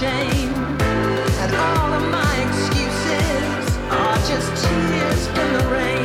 shame. And all of my excuses are just tears in the rain.